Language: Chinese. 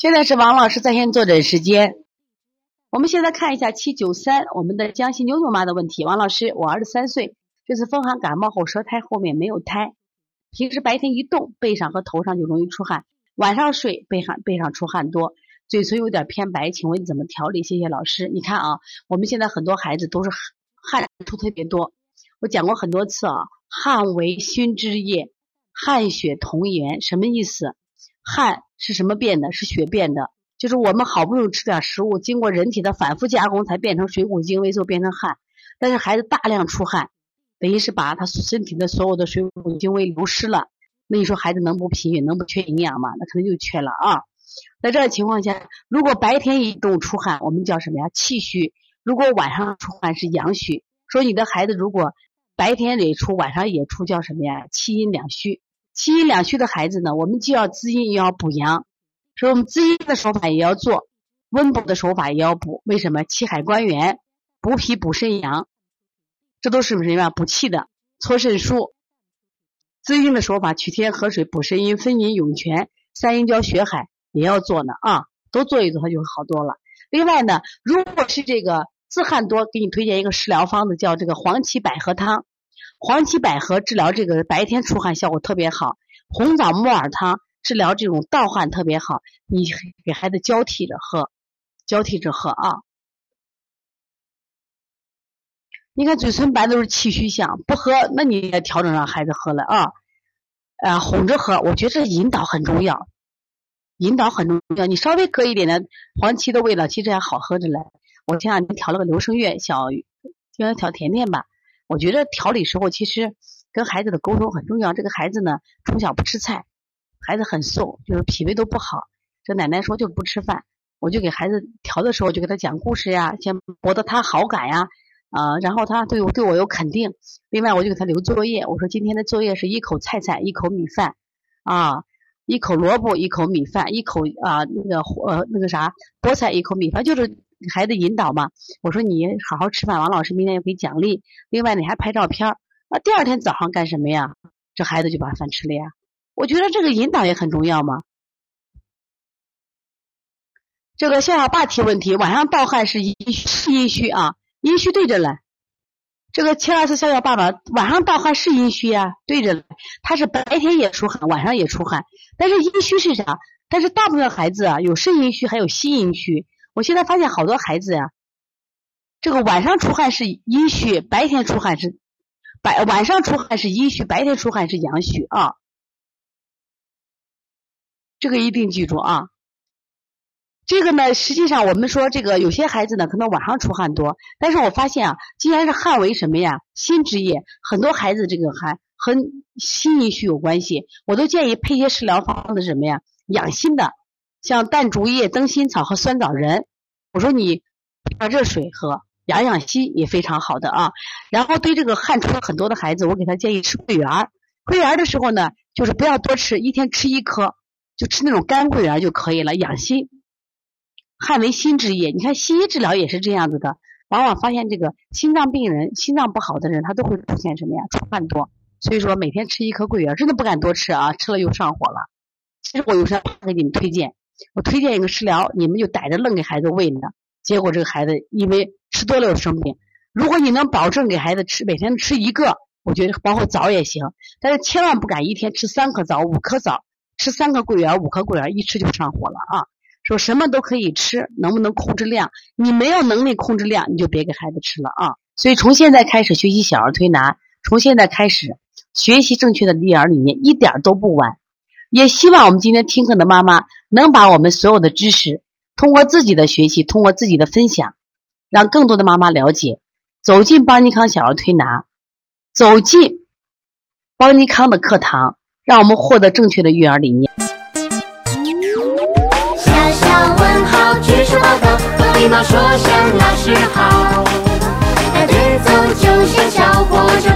现在是王老师在线坐诊时间。我们现在看一下七九三，我们的江西妞妞妈的问题。王老师，我儿子三岁，这次风寒感冒后舌苔后面没有苔，平时白天一动背上和头上就容易出汗，晚上睡背上背上出汗多，嘴唇有点偏白，请问怎么调理？谢谢老师。你看啊，我们现在很多孩子都是汗出特别多，我讲过很多次啊，汗为心之液，汗血同源，什么意思？汗是什么变的？是血变的。就是我们好不容易吃点食物，经过人体的反复加工，才变成水谷精微，就变成汗。但是孩子大量出汗，等于是把他身体的所有的水谷精微流失了。那你说孩子能不贫血，能不缺营养吗？那可能就缺了啊。在这个情况下，如果白天一动出汗，我们叫什么呀？气虚。如果晚上出汗是阳虚。说你的孩子如果白天也出，晚上也出，叫什么呀？气阴两虚。气阴两虚的孩子呢，我们既要滋阴，又要补阳。所以我们滋阴的手法也要做，温补的手法也要补。为什么？气海关元，补脾补肾阳，这都是什么？补气的。搓肾腧，滋阴的手法，取天河水补肾阴，分阴涌泉，三阴交血海也要做呢啊！都做一做，它就好多了。另外呢，如果是这个自汗多，给你推荐一个食疗方子，叫这个黄芪百合汤。黄芪百合治疗这个白天出汗效果特别好，红枣木耳汤。治疗这种盗汗特别好，你给孩子交替着喝，交替着喝啊。你看嘴唇白都是气虚象，不喝那你也调整让孩子喝了啊。啊，哄着喝，我觉得这引导很重要，引导很重要。你稍微搁一点的黄芪的味道，其实还好喝着嘞。我前两天调了个流声月，小应该调甜甜吧。我觉得调理时候其实跟孩子的沟通很重要。这个孩子呢，从小不吃菜。孩子很瘦，就是脾胃都不好。这奶奶说就不吃饭，我就给孩子调的时候就给他讲故事呀，先博得他好感呀，啊，然后他对我对我有肯定。另外我就给他留作业，我说今天的作业是一口菜菜，一口米饭，啊，一口萝卜，一口米饭，一口啊那个呃那个啥菠菜，一口米饭，就是孩子引导嘛。我说你好好吃饭，王老师明天要给奖励。另外你还拍照片儿，那第二天早上干什么呀？这孩子就把饭吃了呀。我觉得这个引导也很重要嘛。这个夏小爸提问题，晚上盗汗是阴是阴虚啊？阴虚对着了。这个七二四笑笑爸爸晚上盗汗是阴虚啊？对着了。他是白天也出汗，晚上也出汗。但是阴虚是啥？但是大部分孩子啊，有肾阴虚，还有心阴虚。我现在发现好多孩子呀，这个晚上出汗是阴虚，白天出汗是白晚上出汗是阴虚，白天出汗是阳虚啊。这个一定记住啊！这个呢，实际上我们说这个有些孩子呢，可能晚上出汗多，但是我发现啊，既然是汗为什么呀？心之液，很多孩子这个汗和心阴虚有关系，我都建议配些食疗方子什么呀？养心的，像淡竹叶、灯心草和酸枣仁。我说你把热水喝，养养心也非常好的啊。然后对这个汗出很多的孩子，我给他建议吃桂圆。桂圆的时候呢，就是不要多吃，一天吃一颗。就吃那种干桂圆就可以了，养心。汗为心之液，你看西医治疗也是这样子的，往往发现这个心脏病人、心脏不好的人，他都会出现什么呀？出汗多。所以说每天吃一颗桂圆，真的不敢多吃啊，吃了又上火了。其实我有时候给你们推荐，我推荐一个食疗，你们就逮着愣给孩子喂呢。结果这个孩子因为吃多了有生病。如果你能保证给孩子吃每天吃一个，我觉得包括枣也行，但是千万不敢一天吃三颗枣、五颗枣。吃三颗桂圆，五颗桂圆，一吃就上火了啊！说什么都可以吃，能不能控制量？你没有能力控制量，你就别给孩子吃了啊！所以从现在开始学习小儿推拿，从现在开始学习正确的育儿理念，一点都不晚。也希望我们今天听课的妈妈能把我们所有的知识，通过自己的学习，通过自己的分享，让更多的妈妈了解，走进邦尼康小儿推拿，走进邦尼康的课堂。让我们获得正确的育儿理念。小小问号，举手报告，和礼貌说声老师好。带队走就像小火车